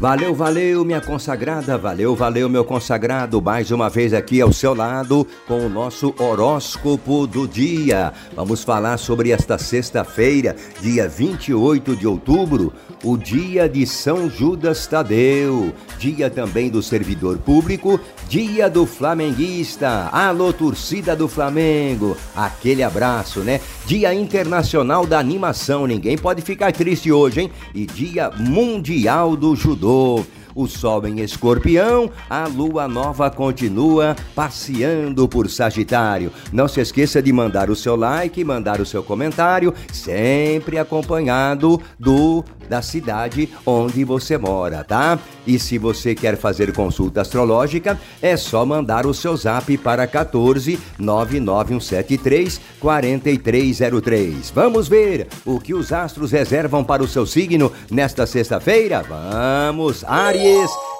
Valeu, valeu, minha consagrada, valeu, valeu, meu consagrado. Mais uma vez aqui ao seu lado com o nosso horóscopo do dia. Vamos falar sobre esta sexta-feira, dia 28 de outubro, o dia de São Judas Tadeu, dia também do servidor público, dia do flamenguista. Alô, torcida do Flamengo, aquele abraço, né? Dia internacional da animação, ninguém pode ficar triste hoje, hein? E dia mundial do judô mudou, o Sol em Escorpião, a Lua Nova continua passeando por Sagitário. Não se esqueça de mandar o seu like, mandar o seu comentário, sempre acompanhado do da cidade onde você mora, tá? E se você quer fazer consulta astrológica, é só mandar o seu zap para 14 99173 4303. Vamos ver o que os astros reservam para o seu signo nesta sexta-feira? Vamos, Aries!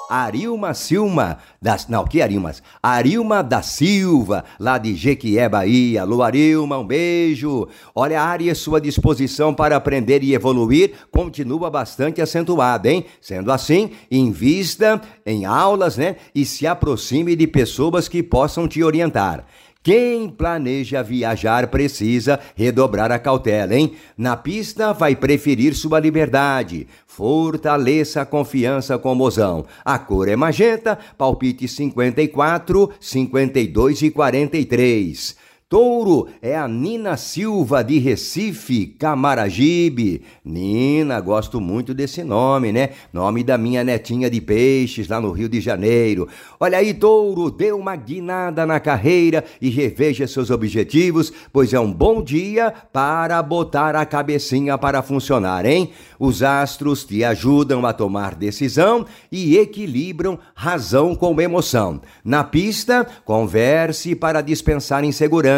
Arilma Silma, das, não, que Arilmas? Arilma da Silva, lá de Jequié, Bahia. Alô, Arilma, um beijo. Olha, a área sua disposição para aprender e evoluir continua bastante acentuada, hein? Sendo assim, invista em aulas, né? E se aproxime de pessoas que possam te orientar. Quem planeja viajar precisa redobrar a cautela, hein? Na pista vai preferir sua liberdade. Fortaleça a confiança com o mozão. A cor é magenta, palpite 54, 52 e 43. Touro é a Nina Silva de Recife, Camaragibe. Nina, gosto muito desse nome, né? Nome da minha netinha de peixes lá no Rio de Janeiro. Olha aí, Touro, dê uma guinada na carreira e reveja seus objetivos, pois é um bom dia para botar a cabecinha para funcionar, hein? Os astros te ajudam a tomar decisão e equilibram razão com emoção. Na pista, converse para dispensar insegurança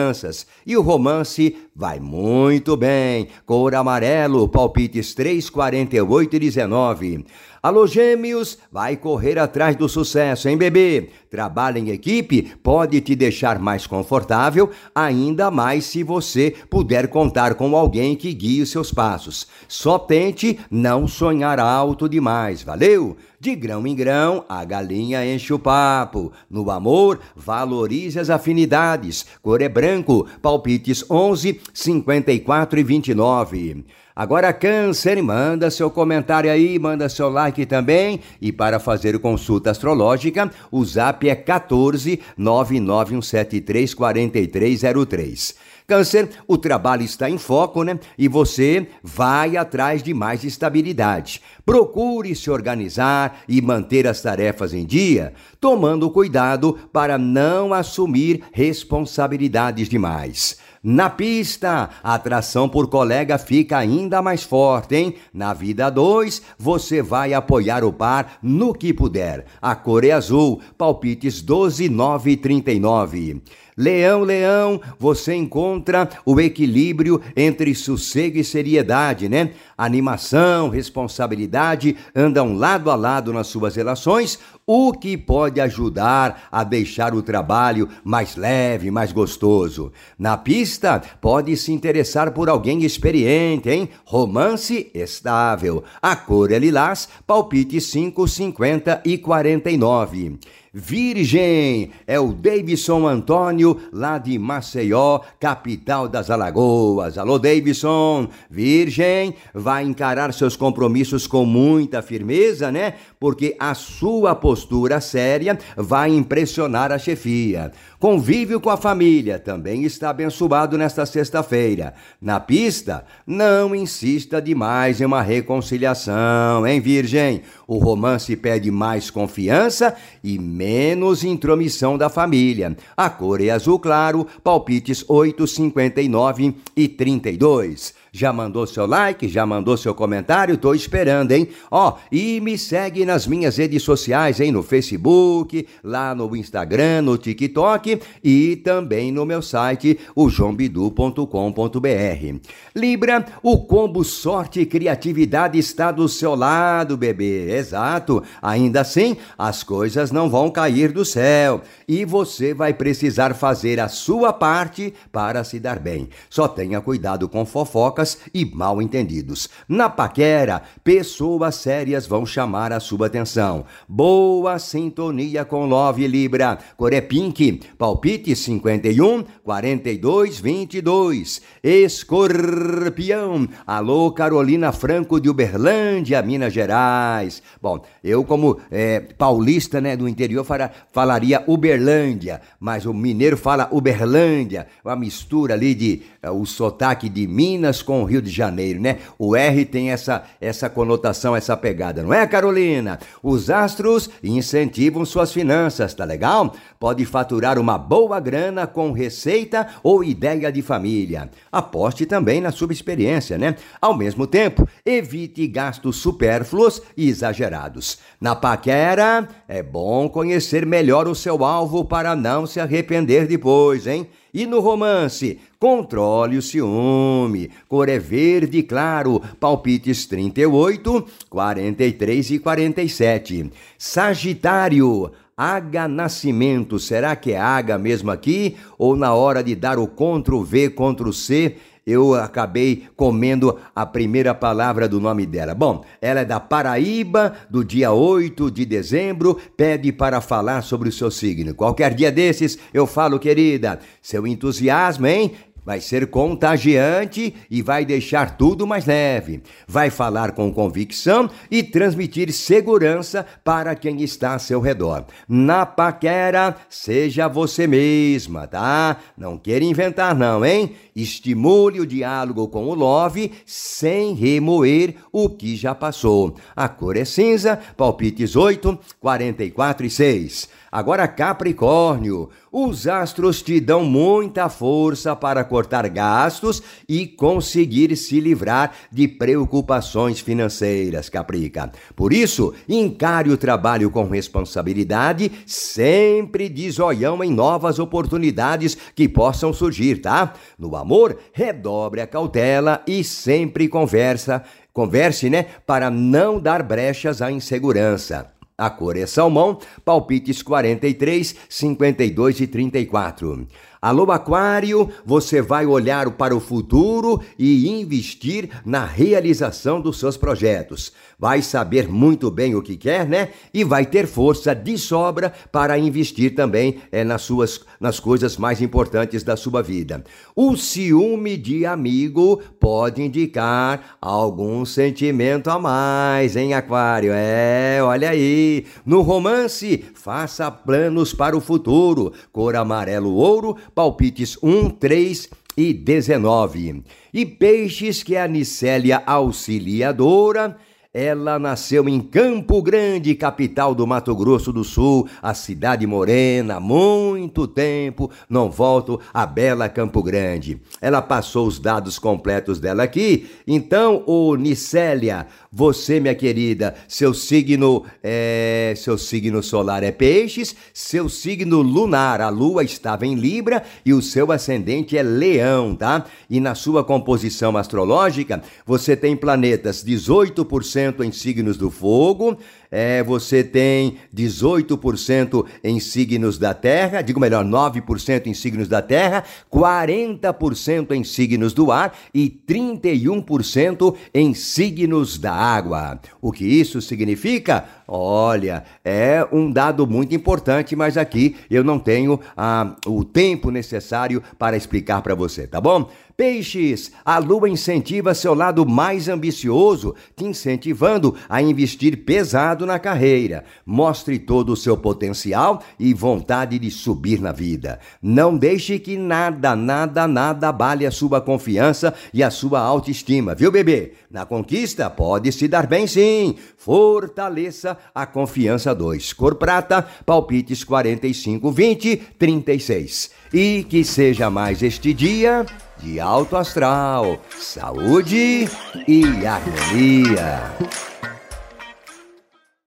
e o romance vai muito bem. Cor amarelo, palpites 3, 48 e 19. Alô, gêmeos, vai correr atrás do sucesso, hein, bebê? Trabalho em equipe pode te deixar mais confortável, ainda mais se você puder contar com alguém que guie seus passos. Só tente não sonhar alto demais, valeu? De grão em grão, a galinha enche o papo. No amor, valorize as afinidades. Cor é branco, palpites 11, 54 e 29. Agora, Câncer, manda seu comentário aí, manda seu like também. E para fazer consulta astrológica, o zap é 14 99173 4303. Câncer, o trabalho está em foco, né? E você vai atrás de mais estabilidade. Procure se organizar e manter as tarefas em dia, tomando cuidado para não assumir responsabilidades demais. Na pista, a atração por colega fica ainda mais forte, hein? Na vida 2, você vai apoiar o par no que puder. A cor é azul, palpites 12, 9 e 39. Leão, leão, você encontra o equilíbrio entre sossego e seriedade, né? Animação, responsabilidade andam lado a lado nas suas relações, o que pode ajudar a deixar o trabalho mais leve, mais gostoso. Na pista, pode se interessar por alguém experiente, hein? Romance estável. A cor é lilás, palpite 5, 50 e 49. Virgem é o Davidson Antônio, lá de Maceió, capital das Alagoas. Alô, Davidson. Virgem vai encarar seus compromissos com muita firmeza, né? Porque a sua postura séria vai impressionar a chefia. Convívio com a família também está abençoado nesta sexta-feira. Na pista, não insista demais em uma reconciliação, hein, Virgem? O romance pede mais confiança e menos intromissão da família. A cor é azul claro, palpites 8, 59 e 32. Já mandou seu like? Já mandou seu comentário? Tô esperando, hein? Ó, e me segue nas minhas redes sociais, hein? No Facebook, lá no Instagram, no TikTok e também no meu site, o joãobidu.com.br. Libra, o combo sorte e criatividade está do seu lado, bebê. Exato. Ainda assim, as coisas não vão cair do céu e você vai precisar fazer a sua parte para se dar bem. Só tenha cuidado com fofoca fofocas e mal entendidos. Na paquera, pessoas sérias vão chamar a sua atenção. Boa sintonia com Love Libra. Coré Pink, palpite 51 42 22. Escorpião. Alô, Carolina Franco de Uberlândia, Minas Gerais. Bom, eu como é, paulista, né, do interior, fala, falaria Uberlândia, mas o mineiro fala Uberlândia, uma mistura ali de é, o sotaque de Minas com o Rio de Janeiro, né? O R tem essa, essa conotação, essa pegada, não é, Carolina? Os astros incentivam suas finanças, tá legal? Pode faturar uma boa grana com receita ou ideia de família. Aposte também na sua experiência, né? Ao mesmo tempo, evite gastos supérfluos e exagerados. Na paquera, é bom conhecer melhor o seu alvo para não se arrepender depois, hein? E no romance, controle o ciúme. Cor é verde claro, palpites 38, 43 e 47. Sagitário, Aga Nascimento, será que é Aga mesmo aqui? Ou na hora de dar o Ctrl V, Ctrl C, eu acabei comendo a primeira palavra do nome dela. Bom, ela é da Paraíba, do dia 8 de dezembro, pede para falar sobre o seu signo. Qualquer dia desses eu falo, querida, seu entusiasmo, hein? Vai ser contagiante e vai deixar tudo mais leve. Vai falar com convicção e transmitir segurança para quem está a seu redor. Na paquera, seja você mesma, tá? Não queira inventar, não, hein? Estimule o diálogo com o Love sem remoer o que já passou. A cor é cinza, palpites 8, 44 e 6. Agora, Capricórnio, os astros te dão muita força para cortar gastos e conseguir se livrar de preocupações financeiras, Caprica. Por isso, encare o trabalho com responsabilidade, sempre de zoião em novas oportunidades que possam surgir, tá? No amor, redobre a cautela e sempre conversa, converse, né, para não dar brechas à insegurança. A cor é salmão, palpites 43, 52 e 34. Alô, Aquário, você vai olhar para o futuro e investir na realização dos seus projetos. Vai saber muito bem o que quer, né? E vai ter força de sobra para investir também é, nas, suas, nas coisas mais importantes da sua vida. O ciúme de amigo pode indicar algum sentimento a mais, hein, Aquário? É, olha aí. No romance, faça planos para o futuro. Cor amarelo ouro palpites 1, 3 e 19. E peixes que é a Nicélia Auxiliadora ela nasceu em Campo Grande, capital do Mato Grosso do Sul, a cidade morena, há muito tempo, não volto a bela Campo Grande. Ela passou os dados completos dela aqui. Então, o Nicélia, você, minha querida, seu signo é, seu signo solar é Peixes, seu signo lunar, a lua estava em Libra e o seu ascendente é Leão, tá? E na sua composição astrológica, você tem planetas 18% em signos do fogo, é, você tem 18% em signos da terra, digo melhor, 9% em signos da terra, 40% em signos do ar e 31% em signos da água. O que isso significa? Olha, é um dado muito importante, mas aqui eu não tenho ah, o tempo necessário para explicar para você, tá bom? Peixes, a lua incentiva seu lado mais ambicioso, te incentivando a investir pesado na carreira. Mostre todo o seu potencial e vontade de subir na vida. Não deixe que nada, nada, nada abale a sua confiança e a sua autoestima, viu, bebê? Na conquista pode se dar bem sim. Fortaleça a confiança 2. Cor prata, palpites 45, 20, 36. E que seja mais este dia de alto astral, saúde e harmonia.